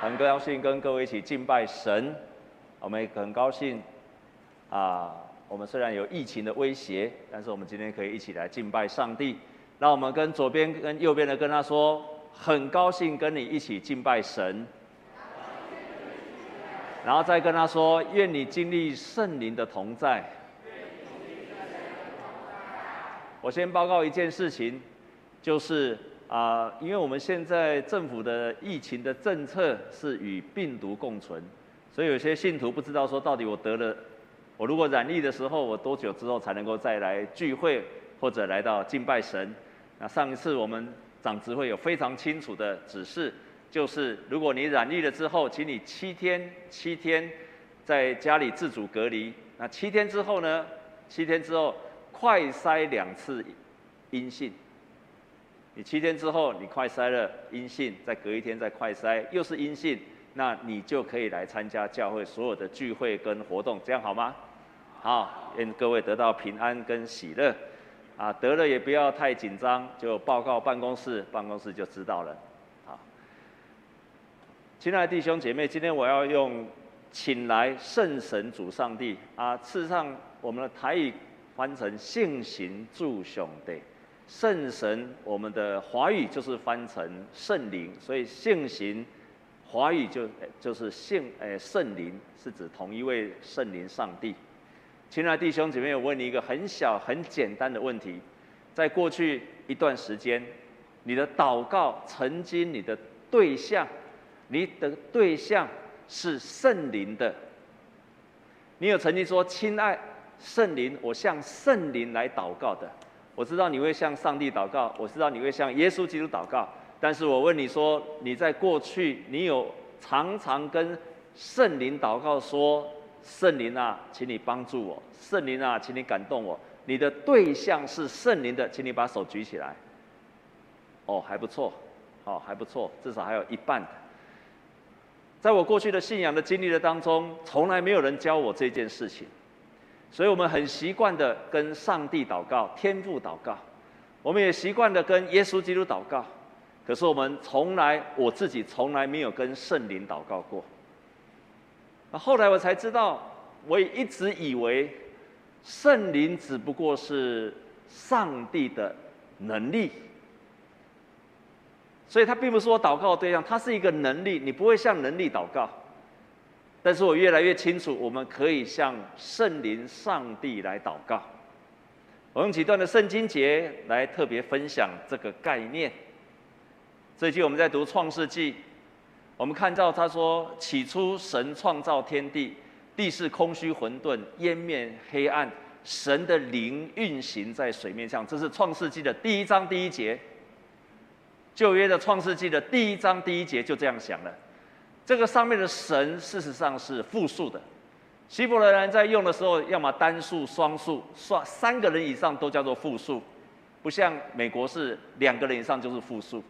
很高兴跟各位一起敬拜神，我们也很高兴啊。我们虽然有疫情的威胁，但是我们今天可以一起来敬拜上帝。让我们跟左边跟右边的跟他说，很高兴跟你一起敬拜神。然后再跟他说，愿你经历圣灵的同在。我先报告一件事情，就是啊、因为我们现在政府的疫情的政策是与病毒共存，所以有些信徒不知道说到底我得了，我如果染疫的时候，我多久之后才能够再来聚会或者来到敬拜神？那上一次我们长执会有非常清楚的指示，就是如果你染疫了之后，请你七天七天在家里自主隔离。那七天之后呢？七天之后。快筛两次阴性，你七天之后你快筛了阴性，再隔一天再快筛又是阴性，那你就可以来参加教会所有的聚会跟活动，这样好吗？好，愿各位得到平安跟喜乐，啊，得了也不要太紧张，就报告办公室，办公室就知道了。好，亲爱的弟兄姐妹，今天我要用请来圣神主上帝啊，事实上我们的台语。翻成圣神主上帝，圣神，我们的华语就是翻成圣灵，所以圣行华语就就是圣诶圣灵，是指同一位圣灵上帝。亲爱的弟兄姐妹，我问你一个很小很简单的问题：在过去一段时间，你的祷告曾经你的对象，你的对象是圣灵的，你有曾经说亲爱？圣灵，我向圣灵来祷告的。我知道你会向上帝祷告，我知道你会向耶稣基督祷告。但是我问你说，你在过去，你有常常跟圣灵祷告说：“圣灵啊，请你帮助我；圣灵啊，请你感动我。”你的对象是圣灵的，请你把手举起来。哦，还不错，哦，还不错，至少还有一半。在我过去的信仰的经历的当中，从来没有人教我这件事情。所以我们很习惯的跟上帝祷告、天父祷告，我们也习惯的跟耶稣基督祷告，可是我们从来，我自己从来没有跟圣灵祷告过。后来我才知道，我也一直以为圣灵只不过是上帝的能力，所以他并不是我祷告的对象，他是一个能力，你不会向能力祷告。但是我越来越清楚，我们可以向圣灵上帝来祷告。我用几段的圣经节来特别分享这个概念。最近我们在读创世纪，我们看到他说：“起初神创造天地，地是空虚混沌，渊面黑暗，神的灵运行在水面上。”这是创世纪的第一章第一节。旧约的创世纪的第一章第一节就这样想了。这个上面的神事实上是复数的，希伯来人在用的时候，要么单数、双数，双三个人以上都叫做复数，不像美国是两个人以上就是复数。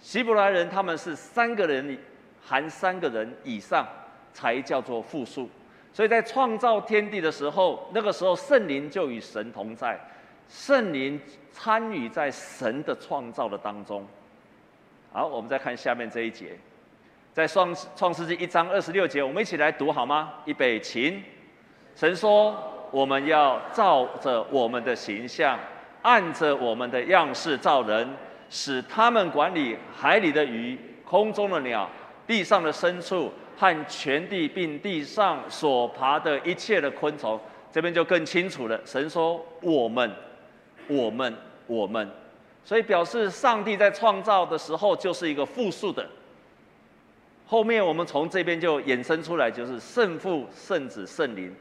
希伯来人他们是三个人含三个人以上才叫做复数，所以在创造天地的时候，那个时候圣灵就与神同在，圣灵参与在神的创造的当中。好，我们再看下面这一节。在创创世纪一章二十六节，我们一起来读好吗？预备，请。神说：“我们要照着我们的形象，按着我们的样式造人，使他们管理海里的鱼、空中的鸟、地上的牲畜和全地，并地上所爬的一切的昆虫。”这边就更清楚了。神说：“我们，我们，我们。”所以表示上帝在创造的时候就是一个复数的。后面我们从这边就衍生出来，就是圣父、圣子、圣灵，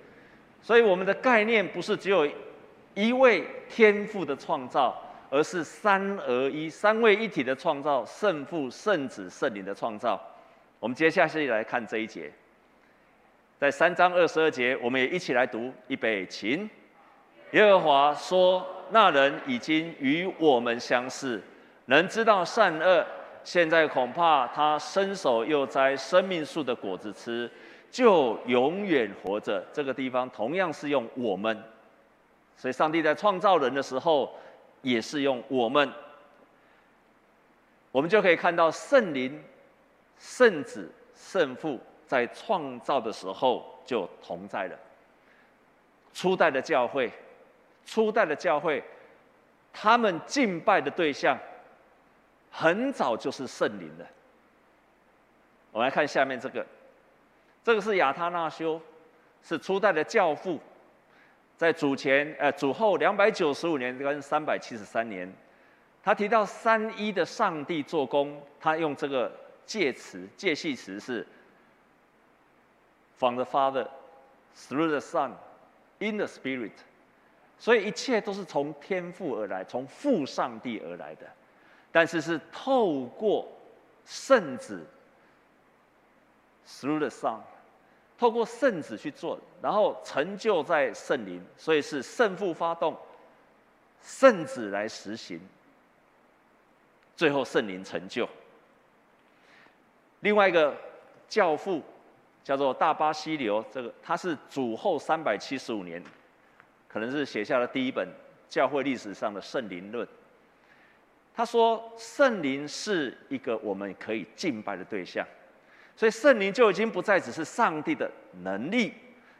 所以我们的概念不是只有一位天父的创造，而是三而一、三位一体的创造，圣父、圣子、圣灵的创造。我们接下去来看这一节，在三章二十二节，我们也一起来读，预备，请。耶和华说：“那人已经与我们相似，能知道善恶。”现在恐怕他伸手又摘生命树的果子吃，就永远活着。这个地方同样是用我们，所以上帝在创造人的时候也是用我们。我们就可以看到圣灵圣子、圣父在创造的时候就同在了。初代的教会，初代的教会，他们敬拜的对象很早就是圣灵的。我们来看下面这个，这个是亚他那修，是初代的教父，在主前呃主后两百九十五年跟三百七十三年，他提到三一的上帝做工，他用这个介词介系词是 from the Father through the Son in the Spirit，所以一切都是从天父而来，从父上帝而来的，但是是透过圣子。Through the Son，透过圣子去做，然后成就在圣灵，所以是圣父发动，圣子来实行，最后圣灵成就。另外一个教父叫做大巴西流，这个他是主后三百七十五年，可能是写下了第一本教会历史上的圣灵论。他说，圣灵是一个我们可以敬拜的对象。所以圣灵就已经不再只是上帝的能力，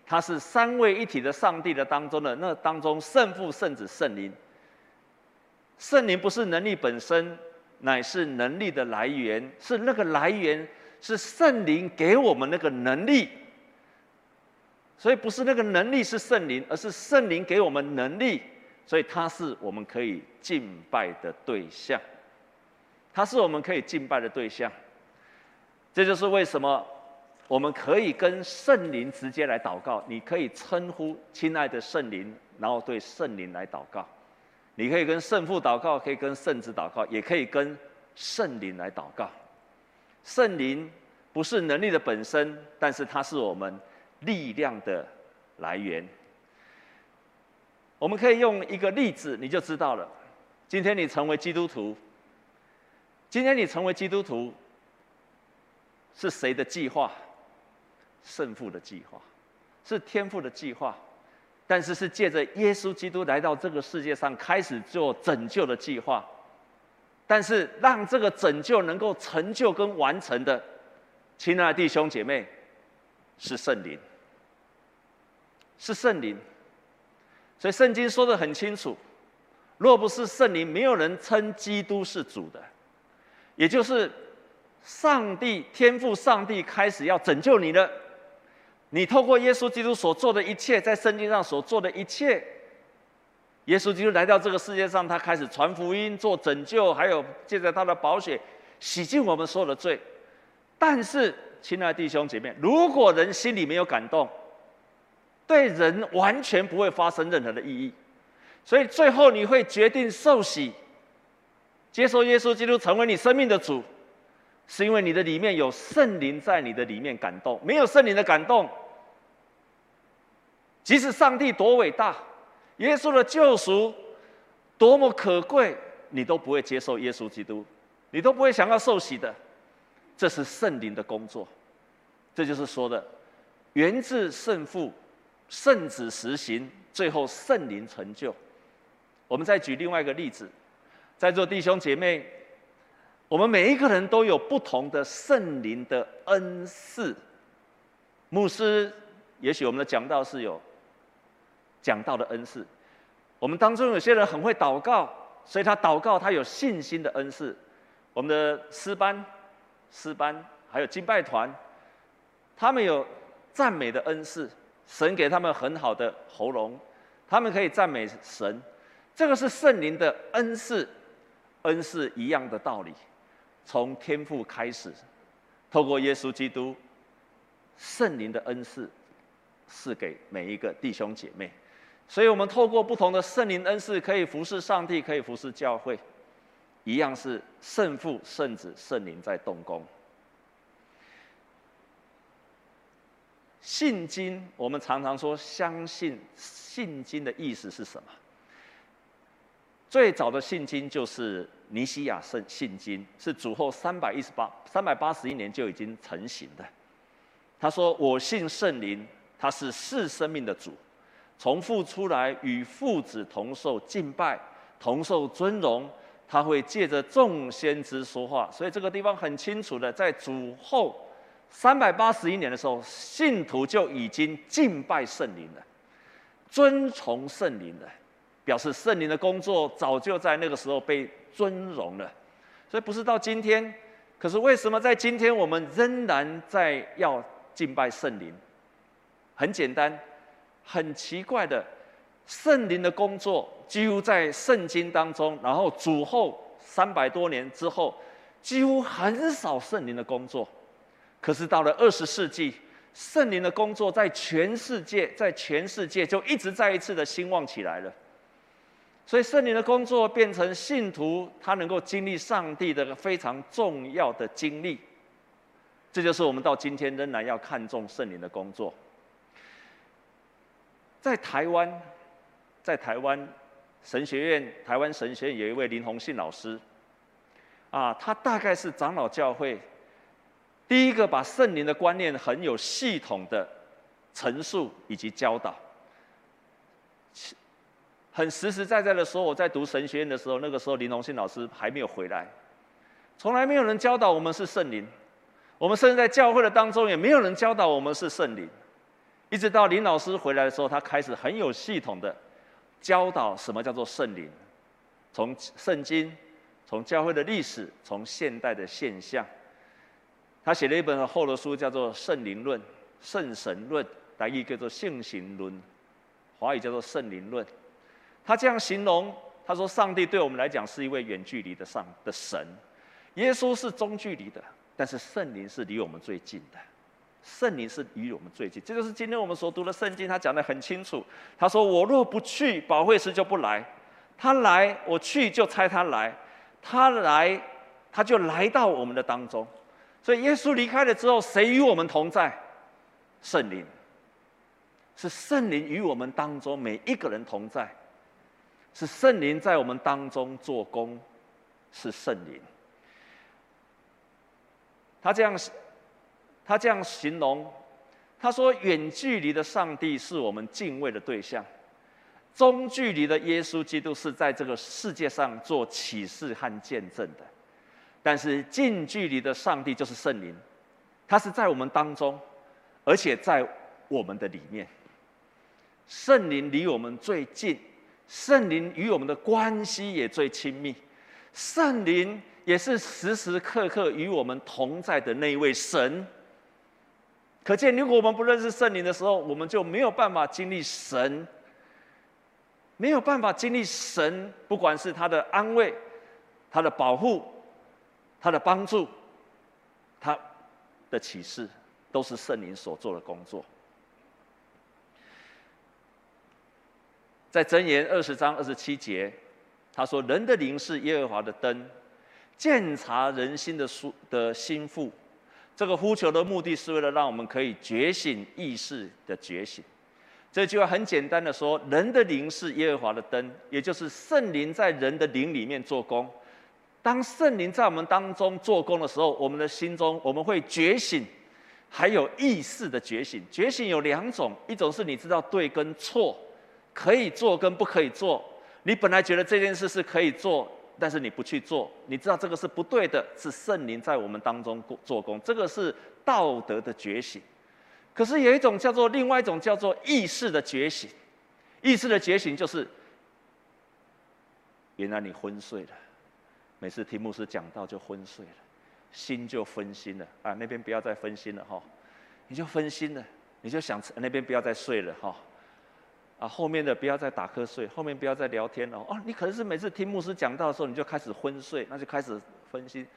它是三位一体的上帝的当中的那当中圣父、圣子、圣灵。圣灵不是能力本身，乃是能力的来源，是那个来源是圣灵给我们那个能力。所以不是那个能力是圣灵，而是圣灵给我们能力，所以它是我们可以敬拜的对象。它是我们可以敬拜的对象。这就是为什么我们可以跟圣灵直接来祷告。你可以称呼“亲爱的圣灵”，然后对圣灵来祷告。你可以跟圣父祷告，可以跟圣子祷告，也可以跟圣灵来祷告。圣灵不是能力的本身，但是它是我们力量的来源。我们可以用一个例子，你就知道了。今天你成为基督徒，今天你成为基督徒。是谁的计划？圣父的计划，是天父的计划，但是是借着耶稣基督来到这个世界上，开始做拯救的计划。但是让这个拯救能够成就跟完成的，亲爱的弟兄姐妹，是圣灵，是圣灵。所以圣经说得很清楚：若不是圣灵，没有人称基督是主的，也就是。上帝天父上帝开始要拯救你了，你透过耶稣基督所做的一切，在圣经上所做的一切，耶稣基督来到这个世界上，他开始传福音、做拯救，还有借着他的宝血洗净我们所有的罪。但是，亲爱的弟兄姐妹，如果人心里没有感动，对人完全不会发生任何的意义。所以最后你会决定受洗，接受耶稣基督成为你生命的主。是因为你的里面有圣灵在你的里面感动，没有圣灵的感动，即使上帝多伟大，耶稣的救赎多么可贵，你都不会接受耶稣基督，你都不会想要受洗的。这是圣灵的工作，这就是说的，源自圣父、圣子实行，最后圣灵成就。我们再举另外一个例子，在座弟兄姐妹。我们每一个人都有不同的圣灵的恩赐。牧师，也许我们的讲道是有讲道的恩赐。我们当中有些人很会祷告，所以他祷告，他有信心的恩赐。我们的诗班、诗班还有敬拜团，他们有赞美的恩赐，神给他们很好的喉咙，他们可以赞美神。这个是圣灵的恩赐，恩赐一样的道理。从天父开始，透过耶稣基督，圣灵的恩赐赐给每一个弟兄姐妹，所以我们透过不同的圣灵恩赐，可以服侍上帝，可以服侍教会，一样是圣父、圣子、圣灵在动工。信经，我们常常说相信，信经的意思是什么？最早的信经就是尼西亚圣信经，是主后三百一十八、三百八十一年就已经成型的。他说：“我信圣灵，他是赐生命的主，从父出来，与父子同受敬拜，同受尊荣，他会借着众先知说话。所以这个地方很清楚的，在主后三百八十一年的时候，信徒就已经敬拜圣灵了，尊崇圣灵了，表示圣灵的工作早就在那个时候被尊荣了。所以不是到今天，可是为什么在今天我们仍然在要敬拜圣灵？很简单，很奇怪的，圣灵的工作几乎在圣经当中，然后主后三百多年之后，几乎很少圣灵的工作。可是到了二十世纪，圣灵的工作在全世界，在全世界就一直再一次的兴旺起来了。所以圣灵的工作变成信徒他能够经历上帝的非常重要的经历，这就是我们到今天仍然要看重圣灵的工作。在台湾，在台湾神学院，台湾神学院有一位林鸿信老师，啊，他大概是长老教会第一个把圣灵的观念很有系统的陈述以及教导。很实实在在的说，我在读神学院的时候，那个时候林荣信老师还没有回来，从来没有人教导我们是圣灵，我们甚至在教会的当中也没有人教导我们是圣灵，一直到林老师回来的时候，他开始很有系统的教导什么叫做圣灵，从圣经，从教会的历史，从现代的现象，他写了一本厚的书，叫做《圣灵论》、《圣神论》，台语叫做《性行论》，华语叫做《圣灵论》。他这样形容，他说：“上帝对我们来讲是一位远距离的上的神，耶稣是中距离的，但是圣灵是离我们最近的。圣灵是离我们最近，这就是今天我们所读的圣经。他讲得很清楚。他说：‘我若不去，保惠师就不来；他来，我去就差他来。他来，他就来到我们的当中。所以耶稣离开了之后，谁与我们同在？圣灵，是圣灵与我们当中每一个人同在。”是圣灵在我们当中做工，是圣灵。他这样，他这样形容，他说：远距离的上帝是我们敬畏的对象，中距离的耶稣基督是在这个世界上做启示和见证的，但是近距离的上帝就是圣灵，他是在我们当中，而且在我们的里面。圣灵离我们最近。圣灵与我们的关系也最亲密，圣灵也是时时刻刻与我们同在的那一位神。可见，如果我们不认识圣灵的时候，我们就没有办法经历神，没有办法经历神，不管是他的安慰、他的保护、他的帮助、他的启示，都是圣灵所做的工作。在箴言二十章二十七节，他说：“人的灵是耶和华的灯，鉴察人心的书的心腹。”这个呼求的目的是为了让我们可以觉醒意识的觉醒。这句话很简单的说，人的灵是耶和华的灯，也就是圣灵在人的灵里面做工。当圣灵在我们当中做工的时候，我们的心中我们会觉醒，还有意识的觉醒。觉醒有两种，一种是你知道对跟错。可以做跟不可以做，你本来觉得这件事是可以做，但是你不去做，你知道这个是不对的，是圣灵在我们当中做工，这个是道德的觉醒。可是有一种叫做另外一种叫做意识的觉醒，意识的觉醒就是，原来你昏睡了，每次听牧师讲道就昏睡了，心就分心了啊，那边不要再分心了哈，你就分心了，你就想那边不要再睡了哈。啊，后面的不要再打瞌睡，后面不要再聊天了。哦，你可能是每次听牧师讲道的时候，你就开始昏睡，那就开始分心。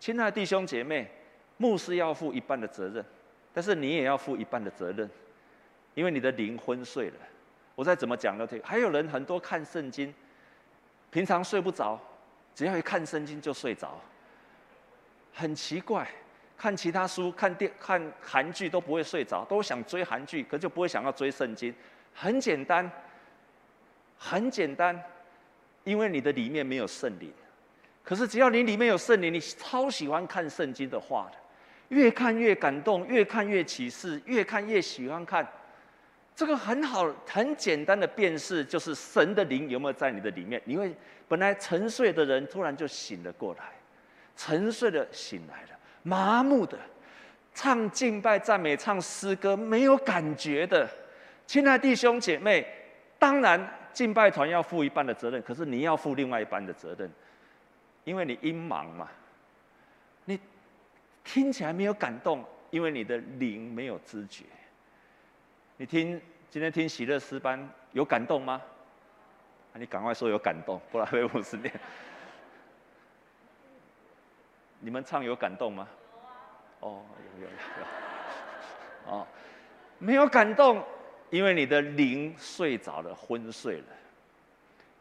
亲爱的弟兄姐妹，牧师要负一半的责任，但是你也要负一半的责任，因为你的灵昏睡了。我再怎么讲都可以。还有人很多看圣经，平常睡不着，只要一看圣经就睡着，很奇怪。看其他书、看电、看韩剧都不会睡着，都想追韩剧，可就不会想要追圣经。很简单，很简单，因为你的里面没有圣灵。可是只要你里面有圣灵，你超喜欢看圣经的话的，越看越感动，越看越启示，越看越喜欢看。这个很好，很简单的辨识，就是神的灵有没有在你的里面。你会本来沉睡的人，突然就醒了过来，沉睡的醒来了，麻木的唱敬拜赞美、唱诗歌没有感觉的，亲爱的弟兄姐妹，当然敬拜团要负一半的责任，可是你要负另外一半的责任，因为你因忙嘛，你听起来没有感动，因为你的灵没有知觉。你听今天听喜乐诗班有感动吗？你赶快说有感动，不然会五十年。你们唱有感动吗？哦，有有有有。哦，没有感动，因为你的灵睡着了，昏睡了。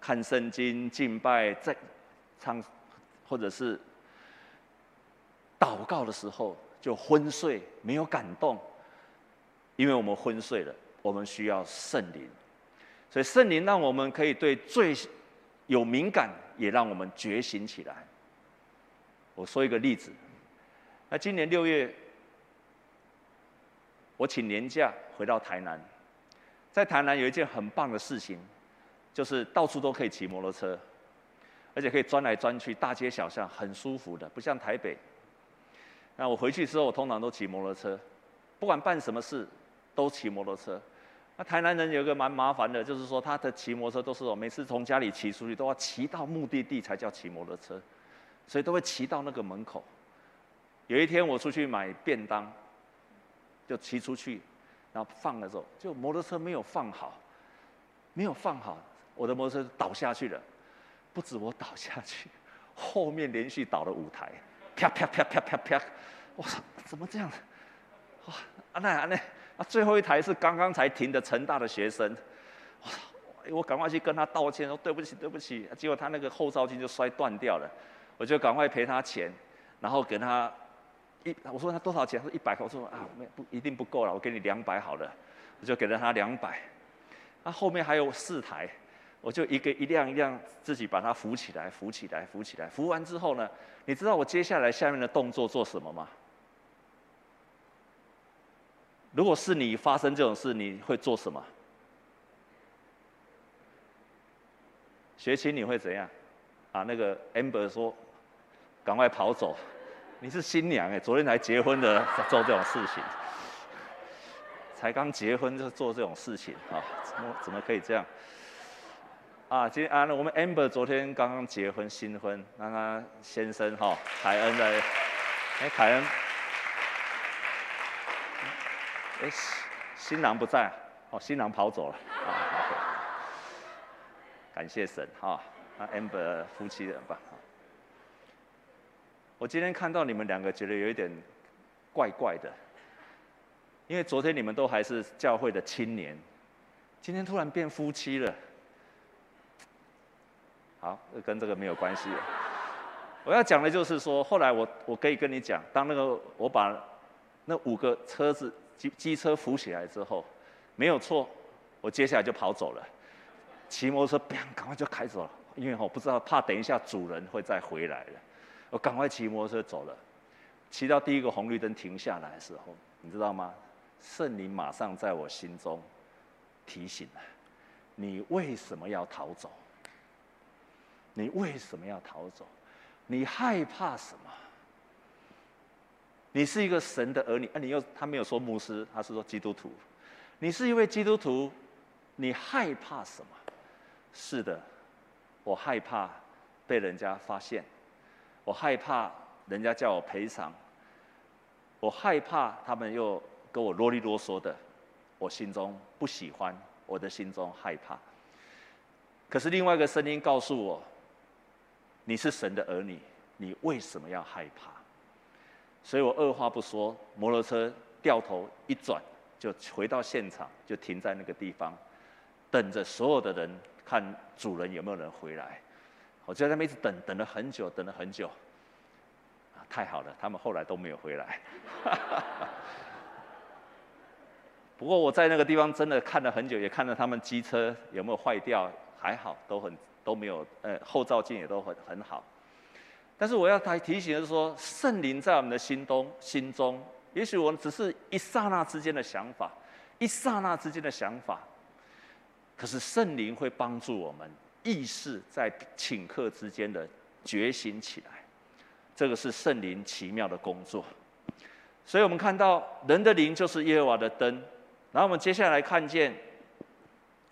看圣经、敬拜、在唱，或者是祷告的时候就昏睡，没有感动。因为我们昏睡了，我们需要圣灵，所以圣灵让我们可以对罪有敏感，也让我们觉醒起来。我说一个例子，那今年六月，我请年假回到台南，在台南有一件很棒的事情，就是到处都可以骑摩托车，而且可以钻来钻去，大街小巷很舒服的，不像台北。那我回去之后，我通常都骑摩托车，不管办什么事。都骑摩托车，那台南人有一个蛮麻烦的，就是说他的骑摩托车都是我每次从家里骑出去都要骑到目的地才叫骑摩托车，所以都会骑到那个门口。有一天我出去买便当，就骑出去，然后放的时候，就摩托车没有放好，没有放好，我的摩托车倒下去了。不止我倒下去，后面连续倒了五台，啪啪啪啪啪啪，我操，怎么这样？哇，阿奈阿奈。最后一台是刚刚才停的成大的学生，我我赶快去跟他道歉，说对不起对不起，结果他那个后照镜就摔断掉了，我就赶快赔他钱，然后给他一我说他多少钱？他说一百。块，我说啊没不一定不够了，我给你两百好了，我就给了他两百，那后面还有四台，我就一个一辆一辆自己把它扶起来扶起来扶起来，扶完之后呢，你知道我接下来下面的动作做什么吗？如果是你发生这种事，你会做什么？学青你会怎样？啊，那个 Amber 说，赶快跑走。你是新娘哎，昨天才结婚的做这种事情，才刚结婚就做这种事情啊？怎么怎么可以这样？啊，今天啊，我们 Amber 昨天刚刚结婚新婚，那他先生哈凯恩的，哎凯恩。哎，新郎不在，哦，新郎跑走了，啊，感谢神哈，那 Amber 夫妻人吧。我今天看到你们两个，觉得有一点怪怪的，因为昨天你们都还是教会的青年，今天突然变夫妻了。好，跟这个没有关系。我要讲的就是说，后来我我可以跟你讲，当那个我把那五个车子。机机车扶起来之后，没有错，我接下来就跑走了，骑摩托车，砰，赶快就开走了，因为我不知道，怕等一下主人会再回来了，我赶快骑摩托车走了，骑到第一个红绿灯停下来的时候，你知道吗？圣灵马上在我心中提醒了，你为什么要逃走？你为什么要逃走？你害怕什么？你是一个神的儿女，啊，你又他没有说牧师，他是说基督徒。你是一位基督徒，你害怕什么？是的，我害怕被人家发现，我害怕人家叫我赔偿，我害怕他们又跟我啰里啰嗦的，我心中不喜欢，我的心中害怕。可是另外一个声音告诉我，你是神的儿女，你为什么要害怕？所以我二话不说，摩托车掉头一转，就回到现场，就停在那个地方，等着所有的人看主人有没有人回来。我就在那边一直等，等了很久，等了很久。啊，太好了，他们后来都没有回来。不过我在那个地方真的看了很久，也看了他们机车有没有坏掉，还好，都很都没有，呃，后照镜也都很很好。但是我要他提醒的是说，圣灵在我们的心中，心中，也许我们只是一刹那之间的想法，一刹那之间的想法。可是圣灵会帮助我们意识在顷刻之间的觉醒起来，这个是圣灵奇妙的工作。所以我们看到人的灵就是耶和华的灯，然后我们接下来看见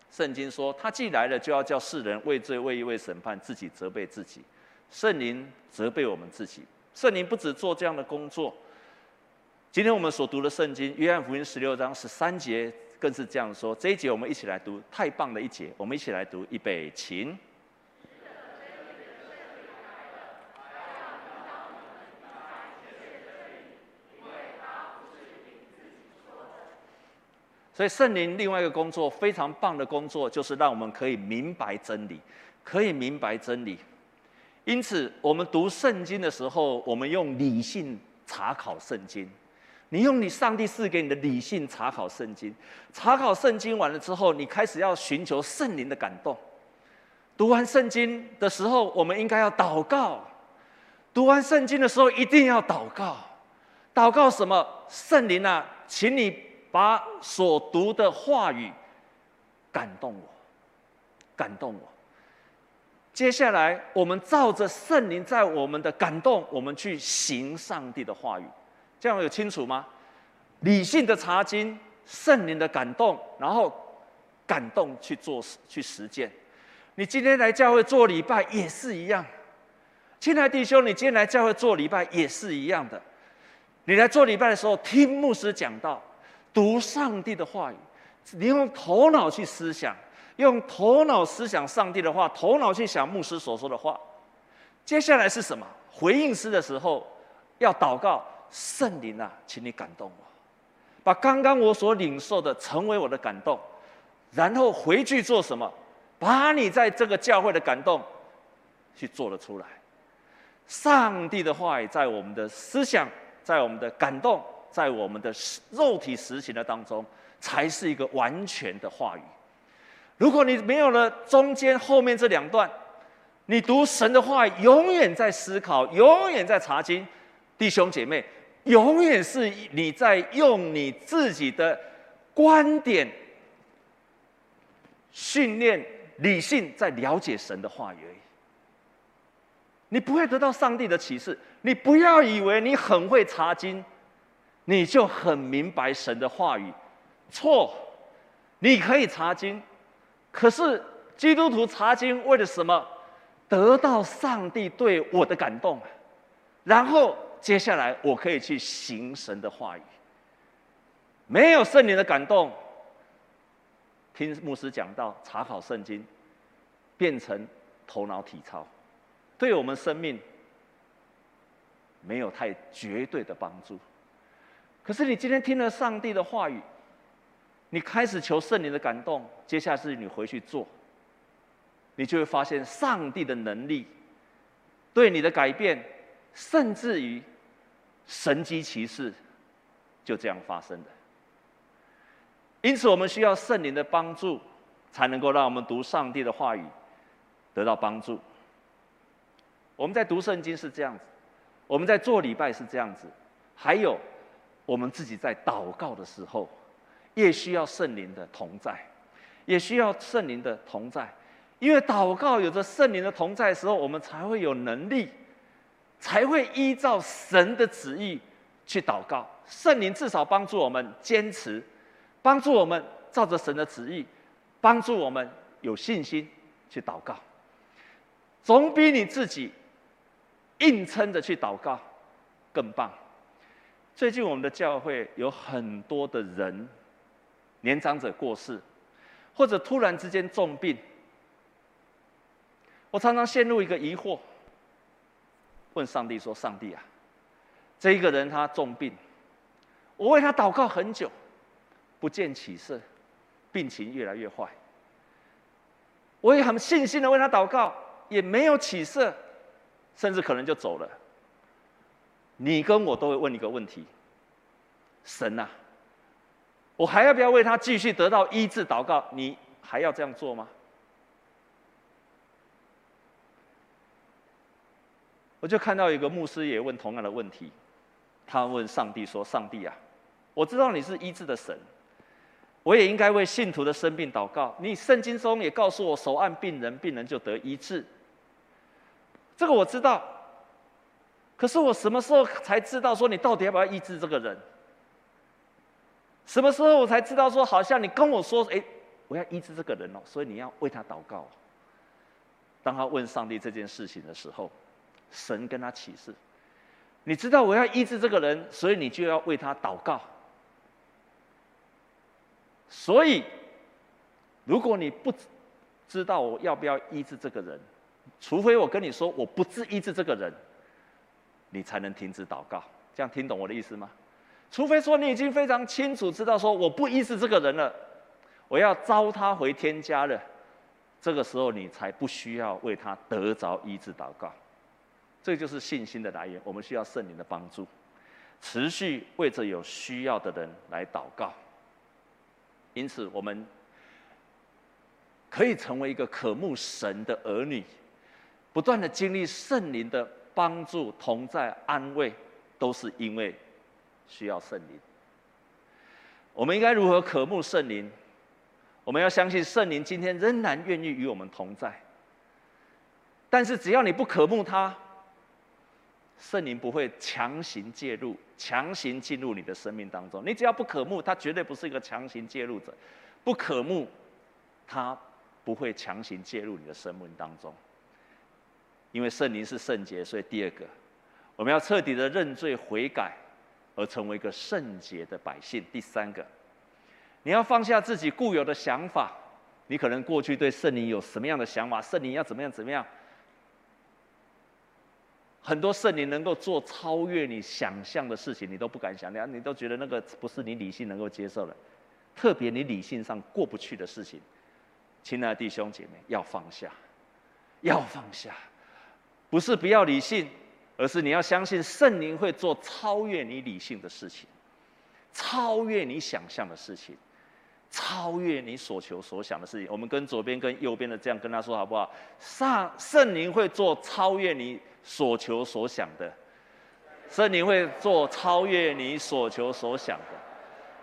圣经说，他既来了，就要叫世人为罪、为义、为审判，自己责备自己。圣灵责备我们自己，圣灵不止做这样的工作。今天我们所读的圣经，约翰福音十六章十三节。更是这样说，这一节我们一起来读，太棒的一节，我们一起来读，预备，起。所以圣灵另外一个工作非常棒的工作，就是让我们可以明白真理，可以明白真理。因此，我们读圣经的时候，我们用理性查考圣经。你用你上帝赐给你的理性查考圣经，查考圣经完了之后，你开始要寻求圣灵的感动。读完圣经的时候，我们应该要祷告。读完圣经的时候，一定要祷告。祷告什么？圣灵啊，请你把所读的话语感动我，感动我。接下来，我们照着圣灵在我们的感动，我们去行上帝的话语。这样有清楚吗？理性的查经，圣灵的感动，然后感动去做去实践。你今天来教会做礼拜也是一样，亲爱弟兄，你今天来教会做礼拜也是一样的。你来做礼拜的时候，听牧师讲道，读上帝的话语，你用头脑去思想，用头脑思想上帝的话，头脑去想牧师所说的话。接下来是什么？回应诗的时候要祷告。圣灵啊，请你感动我，把刚刚我所领受的成为我的感动，然后回去做什么？把你在这个教会的感动去做了出来。上帝的话语在我们的思想，在我们的感动，在我们的肉体实行的当中，才是一个完全的话语。如果你没有了中间后面这两段，你读神的话，永远在思考，永远在查经，弟兄姐妹。永远是你在用你自己的观点训练理性，在了解神的话语。你不会得到上帝的启示。你不要以为你很会查经，你就很明白神的话语。错，你可以查经，可是基督徒查经为了什么？得到上帝对我的感动，然后。接下来，我可以去行神的话语。没有圣灵的感动，听牧师讲到、查考圣经，变成头脑体操，对我们生命没有太绝对的帮助。可是你今天听了上帝的话语，你开始求圣灵的感动，接下来是你回去做，你就会发现上帝的能力对你的改变，甚至于。神迹奇事就这样发生的，因此我们需要圣灵的帮助，才能够让我们读上帝的话语得到帮助。我们在读圣经是这样子，我们在做礼拜是这样子，还有我们自己在祷告的时候，也需要圣灵的同在，也需要圣灵的同在，因为祷告有着圣灵的同在的时候，我们才会有能力。才会依照神的旨意去祷告。圣灵至少帮助我们坚持，帮助我们照着神的旨意，帮助我们有信心去祷告，总比你自己硬撑着去祷告更棒。最近我们的教会有很多的人，年长者过世，或者突然之间重病，我常常陷入一个疑惑。问上帝说：“上帝啊，这一个人他重病，我为他祷告很久，不见起色，病情越来越坏。我也很信心的为他祷告，也没有起色，甚至可能就走了。你跟我都会问一个问题：神啊，我还要不要为他继续得到医治祷告？你还要这样做吗？”我就看到一个牧师也问同样的问题，他问上帝说：“上帝啊，我知道你是医治的神，我也应该为信徒的生病祷告。你圣经中也告诉我，手按病人，病人就得医治。这个我知道。可是我什么时候才知道说你到底要不要医治这个人？什么时候我才知道说，好像你跟我说，哎，我要医治这个人哦，所以你要为他祷告。当他问上帝这件事情的时候，神跟他启示：你知道我要医治这个人，所以你就要为他祷告。所以，如果你不知道我要不要医治这个人，除非我跟你说我不治医治这个人，你才能停止祷告。这样听懂我的意思吗？除非说你已经非常清楚知道说我不医治这个人了，我要召他回天家了，这个时候你才不需要为他得着医治祷告。这就是信心的来源。我们需要圣灵的帮助，持续为着有需要的人来祷告。因此，我们可以成为一个渴慕神的儿女，不断的经历圣灵的帮助、同在、安慰，都是因为需要圣灵。我们应该如何渴慕圣灵？我们要相信圣灵今天仍然愿意与我们同在。但是，只要你不渴慕他，圣灵不会强行介入。强行进入你的生命当中，你只要不渴慕，他绝对不是一个强行介入者。不渴慕，他不会强行介入你的生命当中。因为圣灵是圣洁，所以第二个，我们要彻底的认罪悔改，而成为一个圣洁的百姓。第三个，你要放下自己固有的想法。你可能过去对圣灵有什么样的想法？圣灵要怎么样？怎么样？很多圣灵能够做超越你想象的事情，你都不敢想，你都觉得那个不是你理性能够接受的，特别你理性上过不去的事情，亲爱的弟兄姐妹，要放下，要放下，不是不要理性，而是你要相信圣灵会做超越你理性的事情，超越你想象的事情，超越你所求所想的事情。我们跟左边跟右边的这样跟他说好不好？上圣灵会做超越你。所求所想的，圣灵会做超越你所求所想的。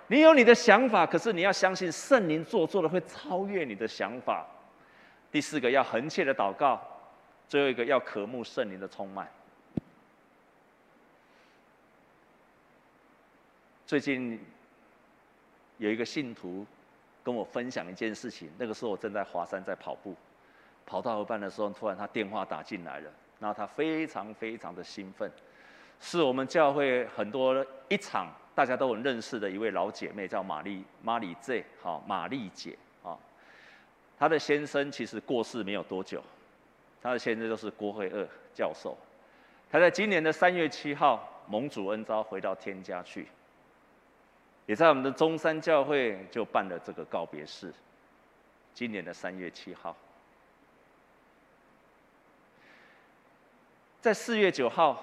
你有你的想法，可是你要相信圣灵做做的会超越你的想法。第四个要恒切的祷告，最后一个要渴慕圣灵的充满。最近有一个信徒跟我分享一件事情，那个时候我正在华山在跑步，跑到一半的时候，突然他电话打进来了。然后他非常非常的兴奋，是我们教会很多一场大家都很认识的一位老姐妹，叫玛丽玛丽 Z，好玛丽姐啊。她的先生其实过世没有多久，她的先生就是郭惠二教授。他在今年的三月七号蒙主恩召回到天家去，也在我们的中山教会就办了这个告别式。今年的三月七号。在四月九号，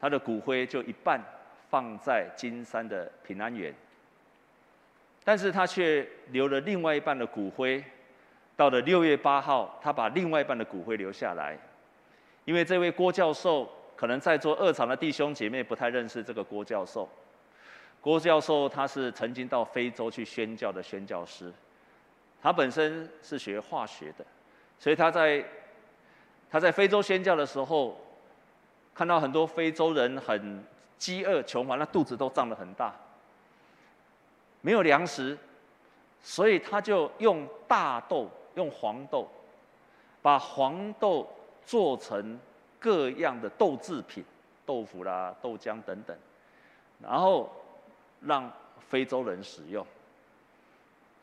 他的骨灰就一半放在金山的平安园，但是他却留了另外一半的骨灰。到了六月八号，他把另外一半的骨灰留下来，因为这位郭教授，可能在座二场的弟兄姐妹不太认识这个郭教授。郭教授他是曾经到非洲去宣教的宣教师，他本身是学化学的，所以他在。他在非洲宣教的时候，看到很多非洲人很饥饿穷乏，那肚子都胀得很大，没有粮食，所以他就用大豆，用黄豆，把黄豆做成各样的豆制品，豆腐啦、豆浆等等，然后让非洲人使用。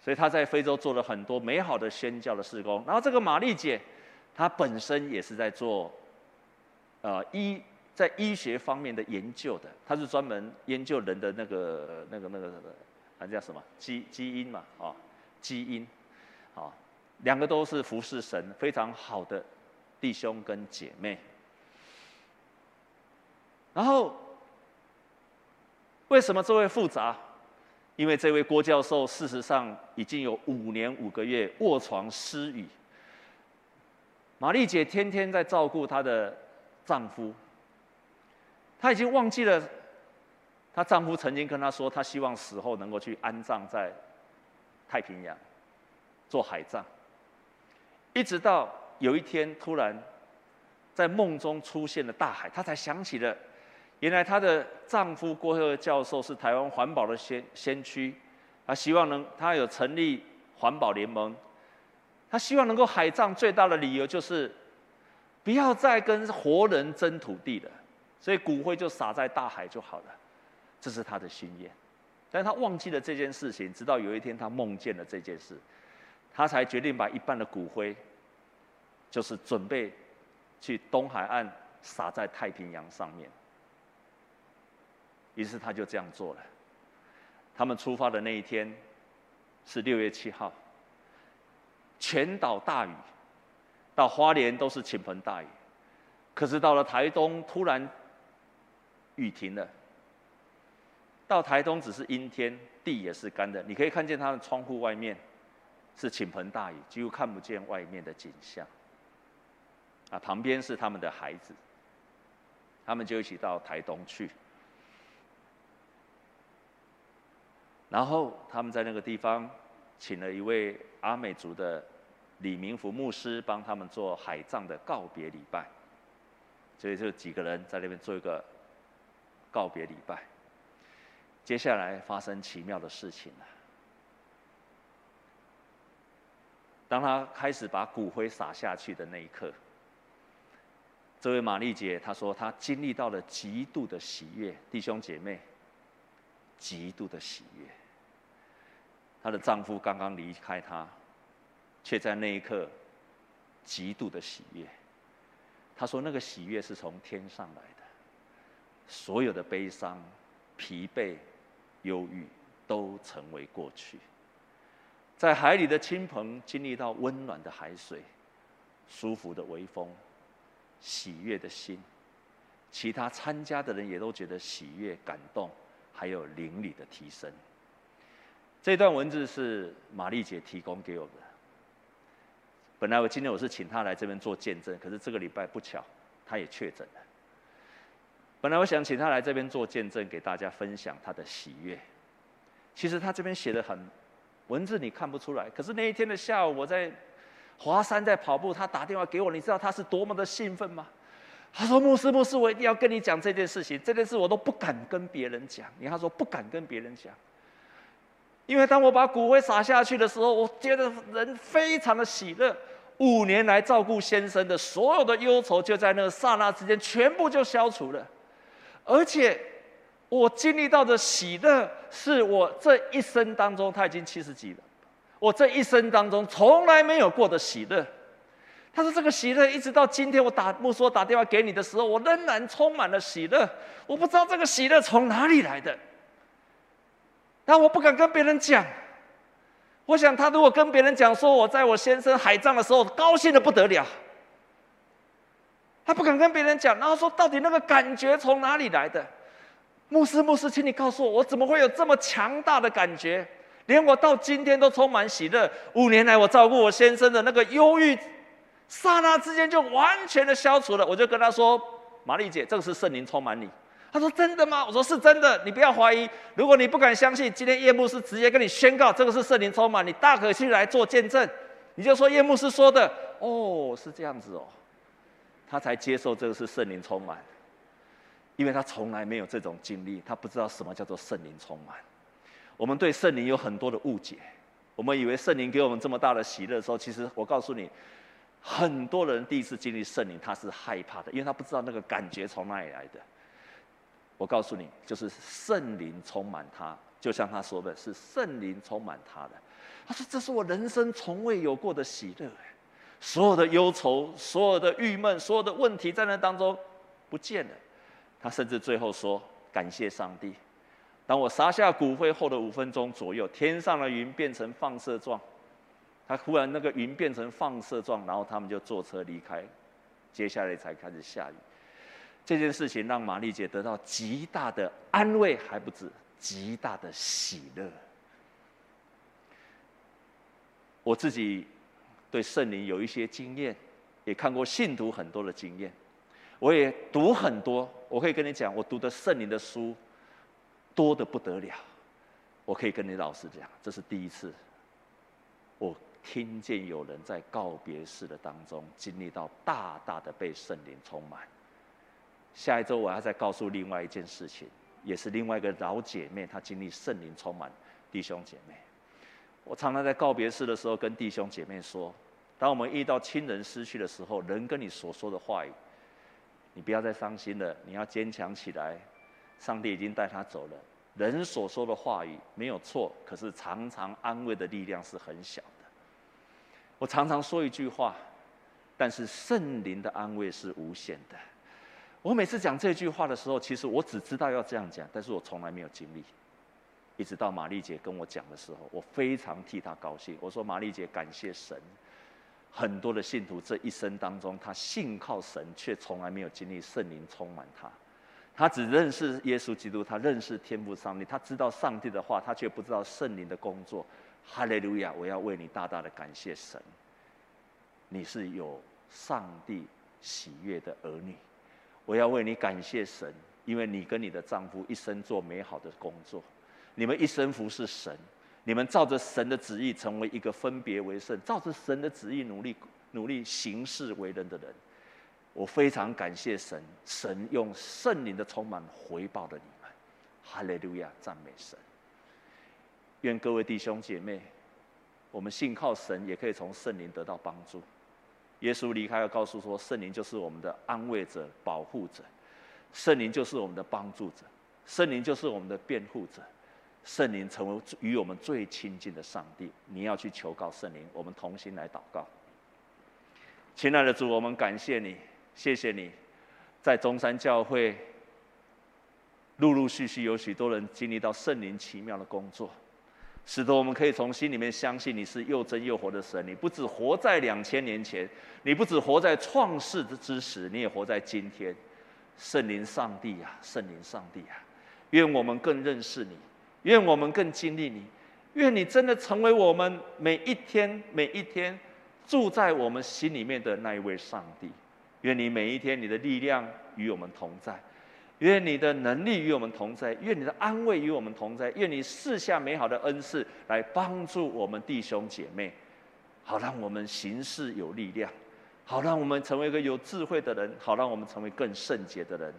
所以他在非洲做了很多美好的宣教的事工。然后这个玛丽姐。她本身也是在做，呃医在医学方面的研究的，她是专门研究人的那个那个那个那个，那叫什么基基因嘛啊、哦，基因，啊、哦，两个都是服侍神非常好的弟兄跟姐妹。然后为什么这位复杂？因为这位郭教授事实上已经有五年五个月卧床失语。玛丽姐天天在照顾她的丈夫，她已经忘记了她丈夫曾经跟她说，她希望死后能够去安葬在太平洋，做海葬。一直到有一天，突然在梦中出现了大海，她才想起了，原来她的丈夫郭赫教授是台湾环保的先先驱，她希望能，她有成立环保联盟，她希望能够海葬，最大的理由就是不要再跟活人争土地了，所以骨灰就撒在大海就好了，这是她的心愿。但是她忘记了这件事情，直到有一天她梦见了这件事。他才决定把一半的骨灰，就是准备去东海岸撒在太平洋上面。于是他就这样做了。他们出发的那一天是六月七号，全岛大雨，到花莲都是倾盆大雨，可是到了台东突然雨停了。到台东只是阴天，地也是干的，你可以看见他的窗户外面。是倾盆大雨，几乎看不见外面的景象。啊，旁边是他们的孩子，他们就一起到台东去。然后他们在那个地方请了一位阿美族的李明福牧师，帮他们做海葬的告别礼拜。所以就几个人在那边做一个告别礼拜。接下来发生奇妙的事情了。当他开始把骨灰撒下去的那一刻，这位玛丽姐她说她经历到了极度的喜悦，弟兄姐妹，极度的喜悦。她的丈夫刚刚离开她，却在那一刻极度的喜悦。她说那个喜悦是从天上来的，所有的悲伤、疲惫、忧郁都成为过去。在海里的亲朋经历到温暖的海水、舒服的微风、喜悦的心，其他参加的人也都觉得喜悦、感动，还有灵里的提升。这段文字是玛丽姐提供给我的。本来我今天我是请她来这边做见证，可是这个礼拜不巧，她也确诊了。本来我想请她来这边做见证，给大家分享她的喜悦。其实她这边写的很。文字你看不出来，可是那一天的下午，我在华山在跑步，她打电话给我，你知道她是多么的兴奋吗？他说：“牧师，牧师，我一定要跟你讲这件事情，这件事我都不敢跟别人讲。”你看，他说不敢跟别人讲，因为当我把骨灰撒下去的时候，我觉得人非常的喜乐。五年来照顾先生的所有的忧愁，就在那个刹那之间全部就消除了，而且。我经历到的喜乐，是我这一生当中，他已经七十几了，我这一生当中从来没有过的喜乐。他说：“这个喜乐一直到今天，我打牧师打电话给你的时候，我仍然充满了喜乐。我不知道这个喜乐从哪里来的，但我不敢跟别人讲。我想他如果跟别人讲说我在我先生海葬的时候高兴的不得了，他不敢跟别人讲，然后说到底那个感觉从哪里来的？”牧师，牧师，请你告诉我，我怎么会有这么强大的感觉？连我到今天都充满喜乐。五年来，我照顾我先生的那个忧郁，刹那之间就完全的消除了。我就跟他说：“玛丽姐，这个是圣灵充满你。”他说：“真的吗？”我说：“是真的，你不要怀疑。如果你不敢相信，今天叶牧师直接跟你宣告，这个是圣灵充满你，大可去来做见证。你就说叶牧师说的，哦，是这样子哦，他才接受这个是圣灵充满。”因为他从来没有这种经历，他不知道什么叫做圣灵充满。我们对圣灵有很多的误解，我们以为圣灵给我们这么大的喜乐的时候，其实我告诉你，很多人第一次经历圣灵，他是害怕的，因为他不知道那个感觉从哪里来的。我告诉你，就是圣灵充满他，就像他说的是圣灵充满他的。他说：“这是我人生从未有过的喜乐，所有的忧愁、所有的郁闷、所有的问题在那当中不见了。”他甚至最后说：“感谢上帝，当我撒下骨灰后的五分钟左右，天上的云变成放射状。他忽然那个云变成放射状，然后他们就坐车离开。接下来才开始下雨。这件事情让玛丽姐得到极大的安慰，还不止极大的喜乐。我自己对圣灵有一些经验，也看过信徒很多的经验。”我也读很多，我可以跟你讲，我读的圣灵的书多得不得了。我可以跟你老实讲，这是第一次，我听见有人在告别式的当中经历到大大的被圣灵充满。下一周我要再告诉另外一件事情，也是另外一个老姐妹，她经历圣灵充满。弟兄姐妹，我常常在告别式的时候跟弟兄姐妹说，当我们遇到亲人失去的时候，人跟你所说的话语，你不要再伤心了，你要坚强起来。上帝已经带他走了。人所说的话语没有错，可是常常安慰的力量是很小的。我常常说一句话，但是圣灵的安慰是无限的。我每次讲这句话的时候，其实我只知道要这样讲，但是我从来没有经历。一直到玛丽姐跟我讲的时候，我非常替她高兴。我说：“玛丽姐，感谢神。”很多的信徒这一生当中，他信靠神，却从来没有经历圣灵充满他。他只认识耶稣基督，他认识天父上帝，他知道上帝的话，他却不知道圣灵的工作。哈利路亚！我要为你大大的感谢神。你是有上帝喜悦的儿女。我要为你感谢神，因为你跟你的丈夫一生做美好的工作，你们一生服侍神，你们照着神的旨意成为一个分别为圣，照着神的旨意努力努力行事为人的人。我非常感谢神，神用圣灵的充满回报了你们，哈利路亚，赞美神。愿各位弟兄姐妹，我们信靠神，也可以从圣灵得到帮助。耶稣离开要告诉说，圣灵就是我们的安慰者、保护者，圣灵就是我们的帮助者，圣灵就是我们的辩护者，圣灵成为与我们最亲近的上帝。你要去求告圣灵，我们同心来祷告。亲爱的主，我们感谢你。谢谢你，在中山教会，陆陆续续有许多人经历到圣灵奇妙的工作，使得我们可以从心里面相信你是又真又活的神。你不只活在两千年前，你不只活在创世之时，你也活在今天。圣灵上帝呀，圣灵上帝呀，愿我们更认识你，愿我们更经历你，愿你真的成为我们每一天每一天住在我们心里面的那一位上帝。愿你每一天你的力量与我们同在，愿你的能力与我们同在，愿你的安慰与我们同在，愿你赐下美好的恩赐来帮助我们弟兄姐妹，好让我们行事有力量，好让我们成为一个有智慧的人，好让我们成为更圣洁的人。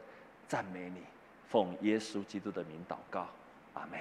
赞美你，奉耶稣基督的名祷告，阿门。